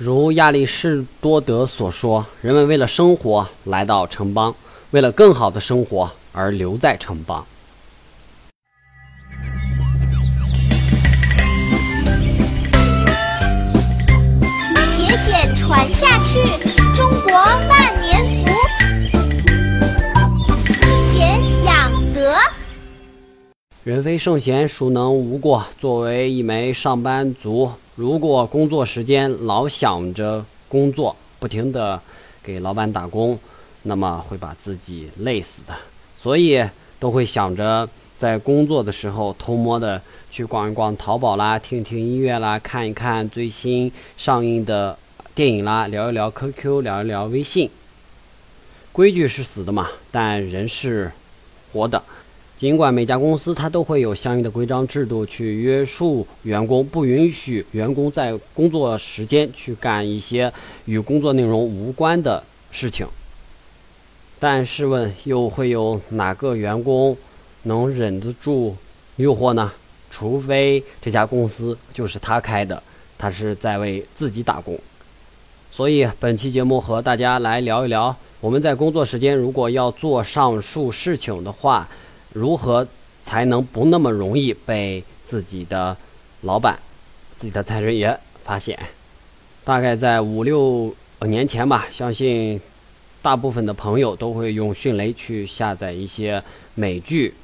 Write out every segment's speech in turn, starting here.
如亚里士多德所说，人们为了生活来到城邦，为了更好的生活而留在城邦。节俭传下去，人非圣贤，孰能无过？作为一枚上班族，如果工作时间老想着工作，不停的给老板打工，那么会把自己累死的。所以都会想着在工作的时候偷摸的去逛一逛淘宝啦，听听音乐啦，看一看最新上映的电影啦，聊一聊 QQ，聊一聊微信。规矩是死的嘛，但人是活的。尽管每家公司它都会有相应的规章制度去约束员工，不允许员工在工作时间去干一些与工作内容无关的事情。但试问，又会有哪个员工能忍得住诱惑呢？除非这家公司就是他开的，他是在为自己打工。所以本期节目和大家来聊一聊，我们在工作时间如果要做上述事情的话，如何才能不那么容易被自己的老板、自己的财神爷发现？大概在五六年前吧，相信。大部分的朋友都会用迅雷去下载一些美剧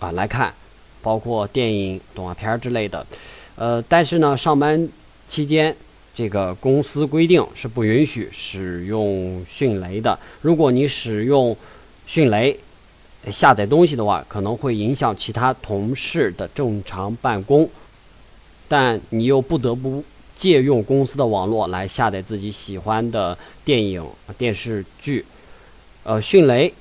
啊来看，包括电影、动画片之类的。呃，但是呢，上班期间这个公司规定是不允许使用迅雷的。如果你使用迅雷下载东西的话，可能会影响其他同事的正常办公，但你又不得不。借用公司的网络来下载自己喜欢的电影、电视剧，呃，迅雷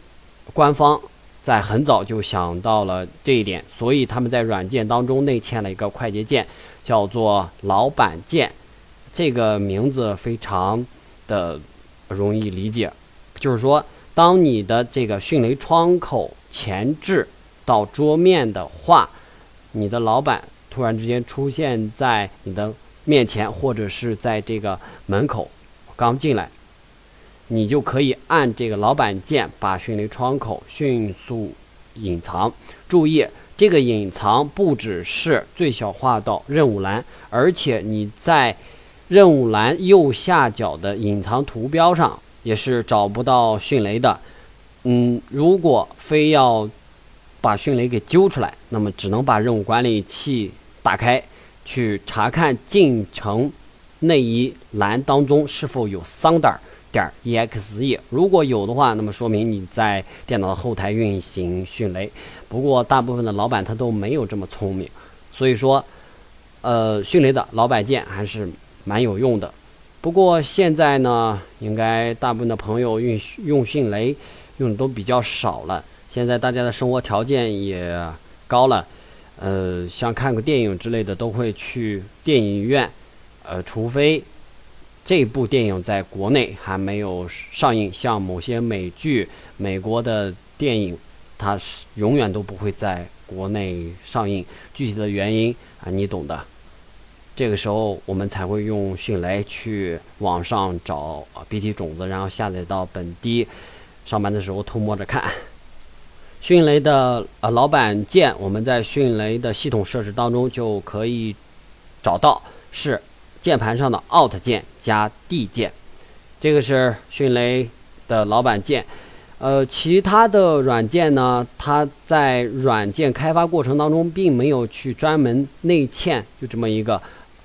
官方在很早就想到了这一点，所以他们在软件当中内嵌了一个快捷键，叫做“老板键”。这个名字非常的容易理解，就是说，当你的这个迅雷窗口前置到桌面的话，你的老板突然之间出现在你的。面前或者是在这个门口刚进来，你就可以按这个老板键把迅雷窗口迅速隐藏。注意，这个隐藏不只是最小化到任务栏，而且你在任务栏右下角的隐藏图标上也是找不到迅雷的。嗯，如果非要把迅雷给揪出来，那么只能把任务管理器打开。去查看进程那一栏当中是否有 Sounder 点 exe，如果有的话，那么说明你在电脑的后台运行迅雷。不过大部分的老板他都没有这么聪明，所以说，呃，迅雷的老板键还是蛮有用的。不过现在呢，应该大部分的朋友用用迅雷用的都比较少了。现在大家的生活条件也高了。呃，像看个电影之类的，都会去电影院。呃，除非这部电影在国内还没有上映，像某些美剧、美国的电影，它是永远都不会在国内上映。具体的原因啊，你懂的。这个时候，我们才会用迅雷去网上找 BT 种子，然后下载到本地。上班的时候偷摸着看。迅雷的呃老板键，我们在迅雷的系统设置当中就可以找到，是键盘上的 Alt 键加 D 键，这个是迅雷的老板键。呃，其他的软件呢，它在软件开发过程当中并没有去专门内嵌就这么一个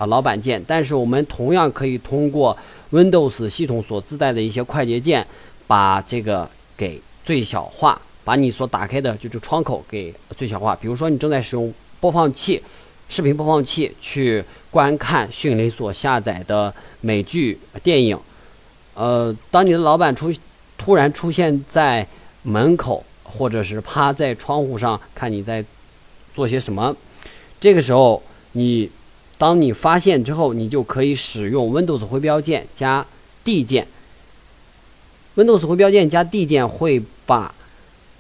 老板键，但是我们同样可以通过 Windows 系统所自带的一些快捷键，把这个给最小化。把你所打开的就这窗口给最小化。比如说，你正在使用播放器、视频播放器去观看迅雷所下载的美剧、电影。呃，当你的老板出突然出现在门口，或者是趴在窗户上看你在做些什么，这个时候，你当你发现之后，你就可以使用 Windows 回标键加 D 键。Windows 回标键加 D 键会把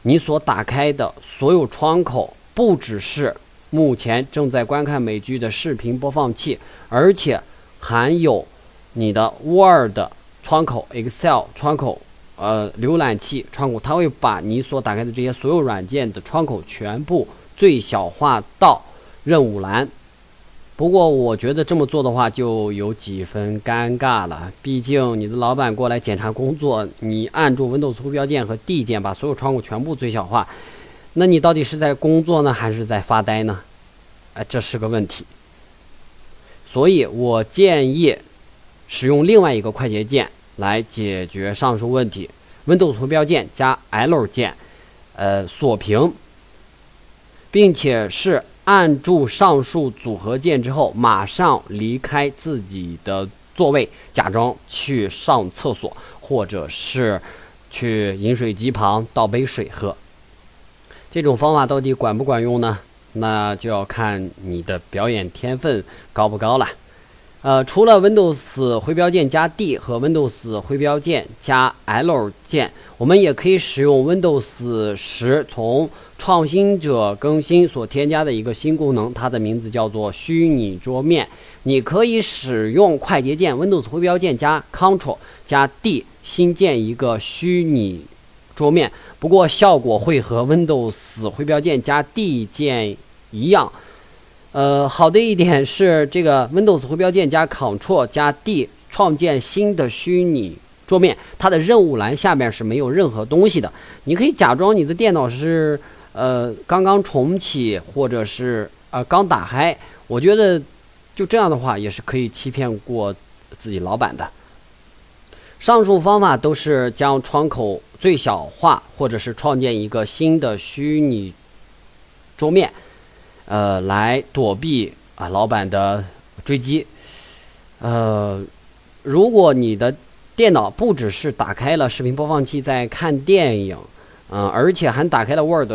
你所打开的所有窗口，不只是目前正在观看美剧的视频播放器，而且含有你的 Word 窗口、Excel 窗口、呃浏览器窗口，它会把你所打开的这些所有软件的窗口全部最小化到任务栏。不过，我觉得这么做的话就有几分尴尬了。毕竟你的老板过来检查工作，你按住 Windows 图标键和 D 键把所有窗口全部最小化，那你到底是在工作呢，还是在发呆呢？哎，这是个问题。所以我建议使用另外一个快捷键来解决上述问题：Windows 图标键加 L 键，呃，锁屏，并且是。按住上述组合键之后，马上离开自己的座位，假装去上厕所，或者是去饮水机旁倒杯水喝。这种方法到底管不管用呢？那就要看你的表演天分高不高了。呃，除了 Windows 回标键加 D 和 Windows 回标键加 L 键，我们也可以使用 Windows 十从创新者更新所添加的一个新功能，它的名字叫做虚拟桌面。你可以使用快捷键 Windows 回标键加 Ctrl 加 D 新建一个虚拟桌面，不过效果会和 Windows 回标键加 D 键一样。呃，好的一点是，这个 Windows 回标键加 Ctrl 加 D 创建新的虚拟桌面，它的任务栏下面是没有任何东西的。你可以假装你的电脑是呃刚刚重启，或者是呃刚打开。我觉得就这样的话，也是可以欺骗过自己老板的。上述方法都是将窗口最小化，或者是创建一个新的虚拟桌面。呃，来躲避啊老板的追击。呃，如果你的电脑不只是打开了视频播放器在看电影，嗯，而且还打开了 Word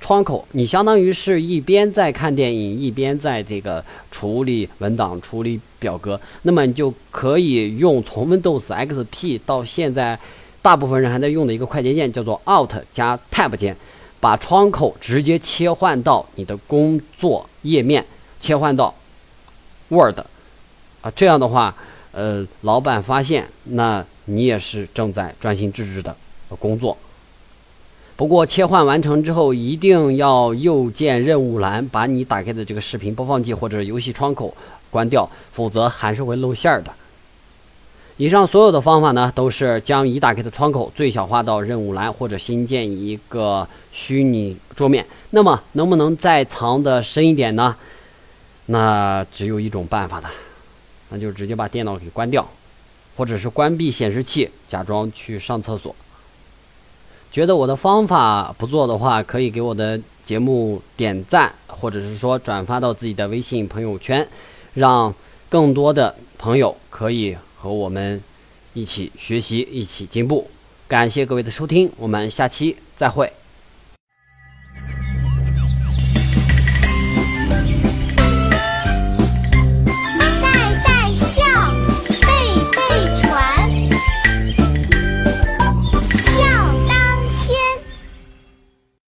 窗口，你相当于是一边在看电影，一边在这个处理文档、处理表格，那么你就可以用从 Windows XP 到现在大部分人还在用的一个快捷键，叫做 Alt 加 Tab 键。把窗口直接切换到你的工作页面，切换到 Word，啊，这样的话，呃，老板发现，那你也是正在专心致志的工作。不过切换完成之后，一定要右键任务栏把你打开的这个视频播放器或者游戏窗口关掉，否则还是会露馅儿的。以上所有的方法呢，都是将已打开的窗口最小化到任务栏，或者新建一个虚拟桌面。那么，能不能再藏得深一点呢？那只有一种办法的，那就直接把电脑给关掉，或者是关闭显示器，假装去上厕所。觉得我的方法不错的话，可以给我的节目点赞，或者是说转发到自己的微信朋友圈，让更多的朋友可以。和我们一起学习，一起进步。感谢各位的收听，我们下期再会。